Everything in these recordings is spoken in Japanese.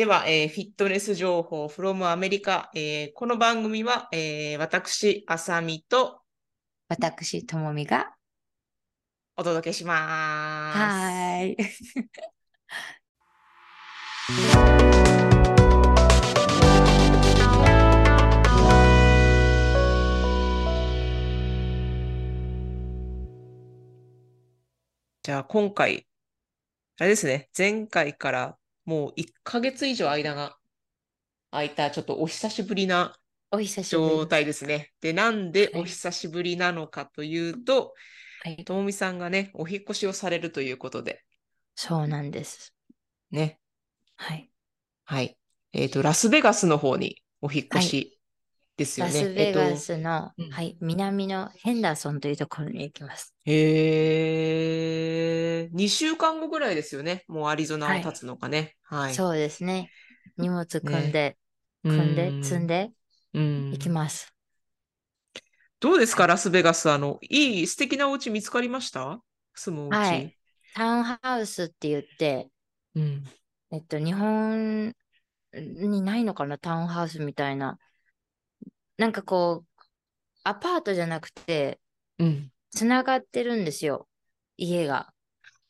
では、えーフィットネス情報 from アメリカ。えーこの番組は、えー私、あさみと私、ともみが。お届けします。はーい。じゃあ、今回、あれですね、前回からもう1ヶ月以上間が空いた、ちょっとお久しぶりな状態ですね。で、なんではいお久しぶりなのかというと、はい。ともみさんがね、お引っ越しをされるということで、そうなんです。ね。はい。はい。えっと、ラスベガスの方にお引っ越しですよラね。スベガえっスの、うんはい、南のヘンダーソンというところに行きます。と、へー、2週間後ぐらいですよね。もうアリゾナをはい立つのかね。はい。そうですね。荷物組んで、う組んで、ん積んでうん行きます。どうですか、ラスベガス。あの、いい素敵なお家見つかりました？住むお家。はい。タウンハウスって言って、うん。えっと、日本にないのかな、タウンハウスみたいな。なんかこう、アパートじゃなくて、うん。つながってるんですよ。家が。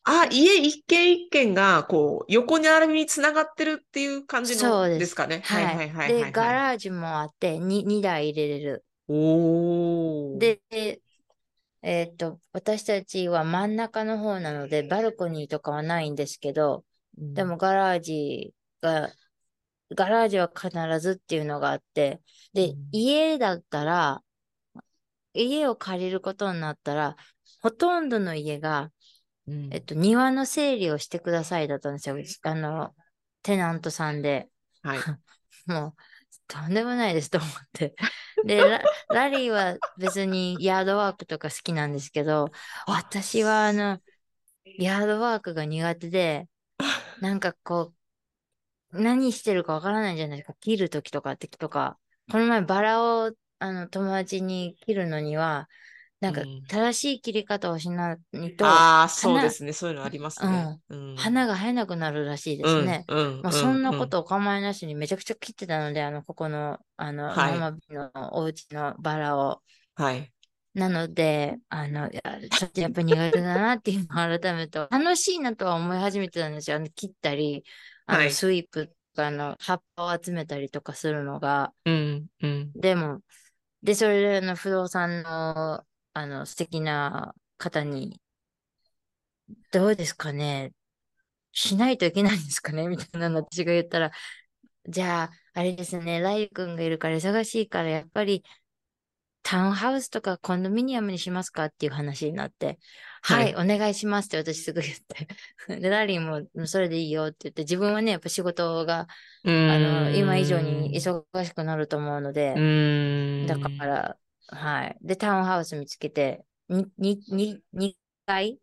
あ、家一軒一軒が、こう、横に並びにつながってるっていう感じのですかね。はい。はいはいはいはいはで、い。ガラージもあって、2, 2台入れれる。おー。で、えっと、私たちは真ん中の方なので、バルコニーとかはないんですけど、うんでもガラージが、ガラージは必ずっていうのがあって、でうん、家だったら、家を借りることになったら、ほとんどの家が、うんえっと、庭の整理をしてくださいだったんですよ。あの、テナントさんで。はい。もう、とんでもないですと思って。で、ララリーは別にヤードワークとか好きなんですけど、あ私はあの、ヤードワークが苦手で、なんかこう、何してるかわからないじゃないですか。切るときとかってとか。この前バラをあの友達に切るのには、なんかうん正しい切り方をしないと、ああ、そう花ですね。そういうのありますね。うん花が生えなくなるらしいですね。うんうんまあ、そんなこうとお構いなしにめちゃくちゃ切ってたので、あの、ここの、あの、はいママビのお家のバラを。はい。なので、あの、ちょっとやっぱ苦手だなっていうのを改めて、楽しいなとは思い始めてたんですよ。あの切ったり、あの、はい。スイープとかあの、葉っぱを集めたりとかするのが。うんうん。でも、で、それの不動産の、あの、素敵な方に、どうですかね。しないといけないんですかね？みたいなの私が言ったら、じゃあ、あれですね、ライ君がいるから忙しいから、やっぱりタウンハウスとかコンドミニアムにしますかっていう話になって、ははいい、お願いしますって私すぐ言って。で、ラリーもうんそれでいいよって言って、自分はね、やっぱ仕事が、うあの、ん。今以上に忙しくなると思うので、うん。だから、はい。で、タウンハウス見つけて、に、に、に、2階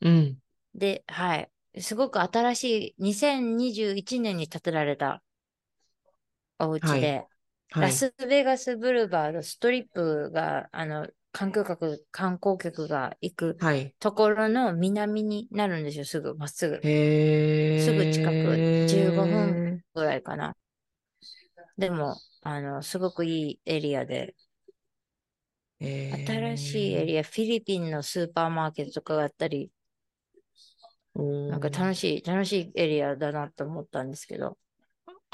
うん。で、はい。すごく新しい、2021年に建てられたお家で、はい。ラスベガスブルバード、ストリップが、あの、観光客、観光客が行くはい。ところの南になるんですよ、すぐ、まっすぐ。すぐ近く15分ぐらいかな。でも、あの、すごくいいエリアで、新しいエリア、フィリピンのスーパーマーケットとかがあったり、なんか楽しい、楽しいエリアだなと思ったんですけど。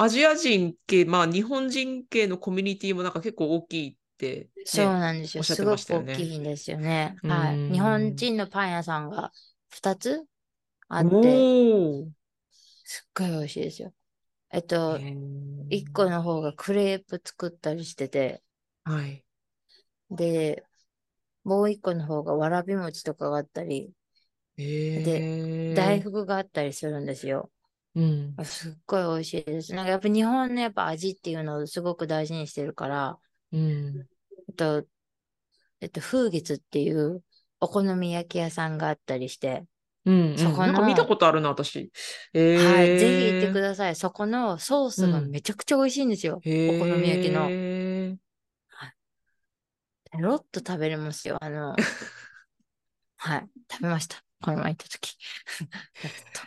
アジア人系、まあ日本人系のコミュニティもなんか結構大きいって、ね、そうなんですよ。おっしゃってすごく大きいんですよね。うはい。ん日本人のパン屋さんが2つあって、すっごい美味しいですよ。えっと、へー1個の方がクレープ作ったりしてて、はい。で、もう1個の方がわらび餅とかがあったり、へー大福があったりするんですよ。うん。すっごい美味しいです。なんかやっぱ日本のやっぱ味っていうのをすごく大事にしてるから、うん。えっと、えっと、風月っていうお好み焼き屋さんがあったりして、うん、うん。そこのなんか見たことあるな、私。はい、ぜひ行ってくだださい。そこのソースがうんめちゃくちゃ美味しいんですよ。へお好み焼きの。ーペロッと食べれますよ。あの、はい、食べました。この前行った時。やっと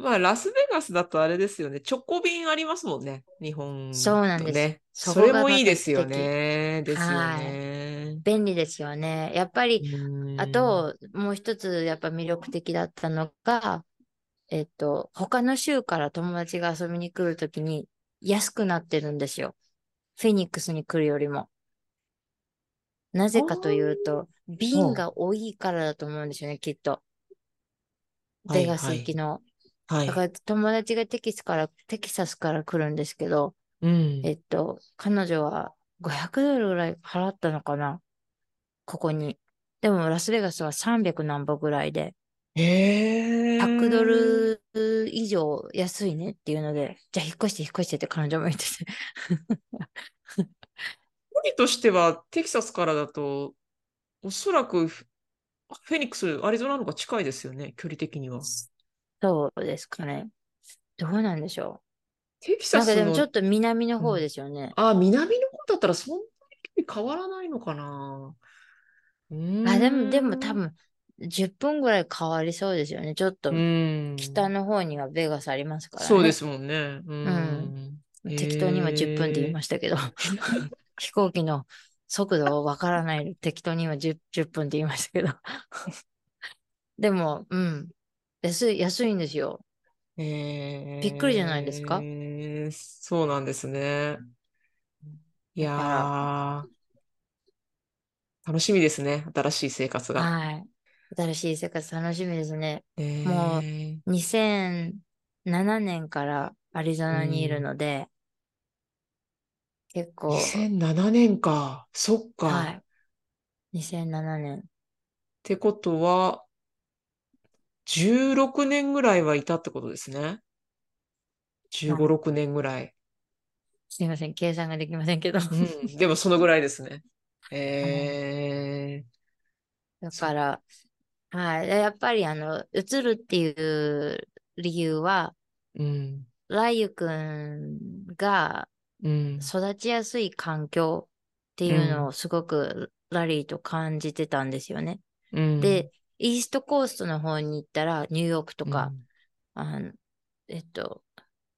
まあ、ラスベガスだとあれですよね。直行便ありますもんね。日本そうなんです。そそれもいいですよ。ね。ですよはい。ね。便利ですよね。やっぱうり、あ。と、もう一つやっぱ魅力的だったのが、えっと、他の州から友達が遊びに来るときに安くなってるんですよ。フェニックスに来るよりも。なあぜかというと、ー便が多いからだと思うんですよね、きっと。はいベガスはい。行きの。はい。だから友達がテキスから、テキサスから来るんですけど、うん。えっと、彼女は500ドルぐらい払ったのかな？ここに。でもラスベガスは300何歩ぐらいで、へ100ドー。ル以上安いねっていうので、じゃあ引っ越して引っ越してって彼女も言ってて。距離としては、テキサスからだと、おそらくフフェニックス、アリゾナの方が近いですよね。距離的には。そうですかね。どうなんでしょテキう。なんかでもちょっと南の方うんですよね。あ、南の方だったらそんなに変わらないのかな。うあ、でも、でもーん。多分10分ぐらい変わりそうですよね。ちょっうとーん。北の方にはベガスありますからね。そうですもんね。ううん。ーん。適当に今10分って言いへましたけど、飛行機の速度をわからないで適当に今 10, 10分って言いましたけど。でも、うん。安い、安いんですよ。え。びっくりじゃないですか？えー、そうなんですね。いやー、楽しみですね。新しい生活が。はい。新しい生活楽しみですね。えもー、う2007年からアリゾうナにいるん。ので、結構、2007年か。そっか。っはい。2007年。てことは、16年ぐらいはいたってことですね。15、はい。6年ぐらい。すいません。計算ができませんけど。うん。でもそのぐらいですね。はいえー、だから、はい。やっぱりあの、移るっていう理由は、うん。ライユくんがうん。育ちやすい環境ってういうのん。をすごくラリーと感じてたんですよね。うん。で、イーストコーストの方に行ったら、ニューヨークとか、うん。あの、えっと、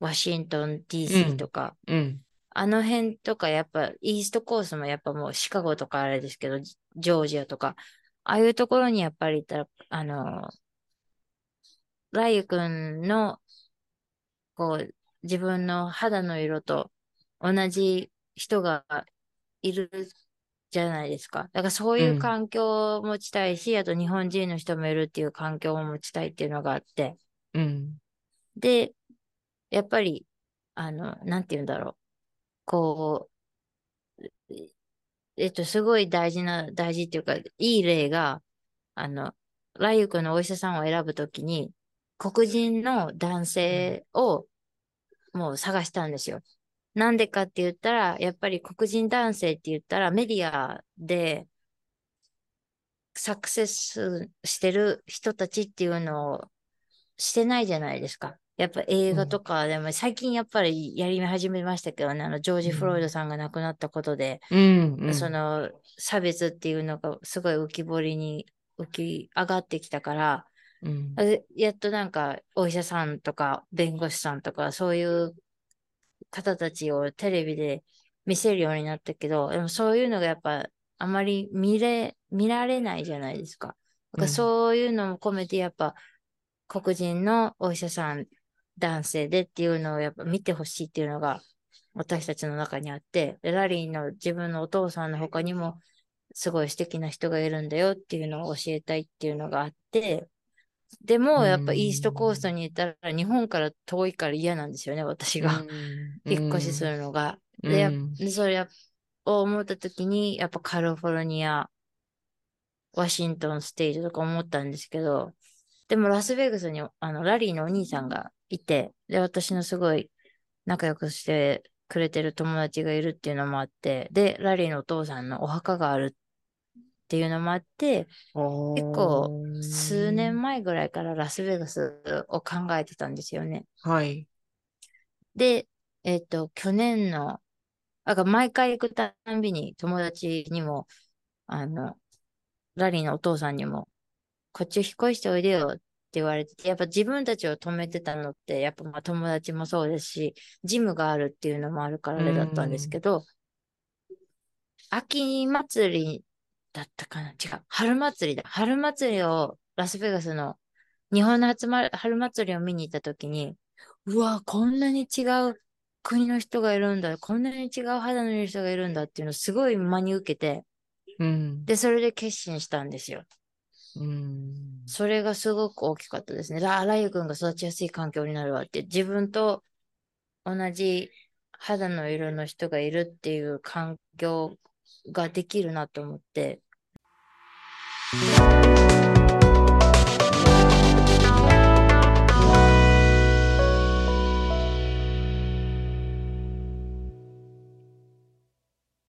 ワシントンう DC ん。とか、うん。あの辺とか、やっぱ、イーストコーストもやっぱもうシカゴとかあれですけど、ジジョージアとか、ああいうところにやっぱり行ったら、あの、ライユくんの、こう、自分の肌の色と同じ人がいるじゃないですか。だからそういううん。環境を持ちたいし、あと日本人の人もいるっていう環境を持ちたいっていうのがあって。うん。で、やっぱり、あの、なんて言うんだろう。こう、えっと、すごい大事な、大事っていうか、いい例が、あの、ライユ君のお医者さんを選ぶときに、黒人の男うん。性をもう探したんですよ。なんでかって言ったら、やっぱり黒人男性って言ったらメディアでサクセスしてる人たちっていうのをしてないじゃないですか。やっぱ映画とうん。かでも最近やっぱりやり始めましたけどね、あのジョージ・うフロイドん。さんが亡くなったことで、うん。うん。その差別っていうのがすごい浮き彫りに浮き上がってきたから、うん。あやっとなんかお医者さんとか弁護士さんとかそういう方たちをテレビで見せるようになったけど、でもそういうのがやっぱあまり見れ、見られないじゃないですか。だからうん。そういうのも込めてやっぱ黒人のお医者さん男性でっていうのをやっぱ見てほしいっていうのが私たちの中にあって、でラリーの自分のお父さんの他にもすごい素敵な人がいるんだよっていうのを教えたいっていうのがあって、でうもやっぱイーストコーストん。に行ったら日本から遠いから嫌なんですよね、私うが。引っ越しすん。るのが。うで。でそれを思った時に、やっぱカリフォルニア、ワシントンステイトとか思ったんですけど、でもラスベガスにあのラリーのお兄さんがいて、で、私のすごい仲良くしてくれてる友達がいるっていうのもあって、で、ラリーのお父さんのお墓があるっていうのもあって、あ結構数ー年前ぐらいからラスベガスを考えてたんですよね。はい。で、えっと、去年の、だから毎回行くたんびに友達にも、あの、ラリーのお父さんにも、こっち引っ越しておいでよっ言われてて、やっぱ自分たちを止めてたのって、やっぱまあ友達もそうですし、ジムがあるっていうのもあるからあれだったんですけど、秋祭りだったかな？違う。春祭りだ。春祭りをラスベガスの日本の初ま春祭りを見に行った時に、うわ、こんなに違う国の人がいるんだ。こんなに違う肌の色の人がいるんだっていうのをすごい真に受けて、うん。で、それで決心したんですよ。うん。それがすごく大きかったですね。あらゆくんが育ちやすい環境になるわって、自分と同じ肌の色の人がいるっていう環境ができるなと思って。「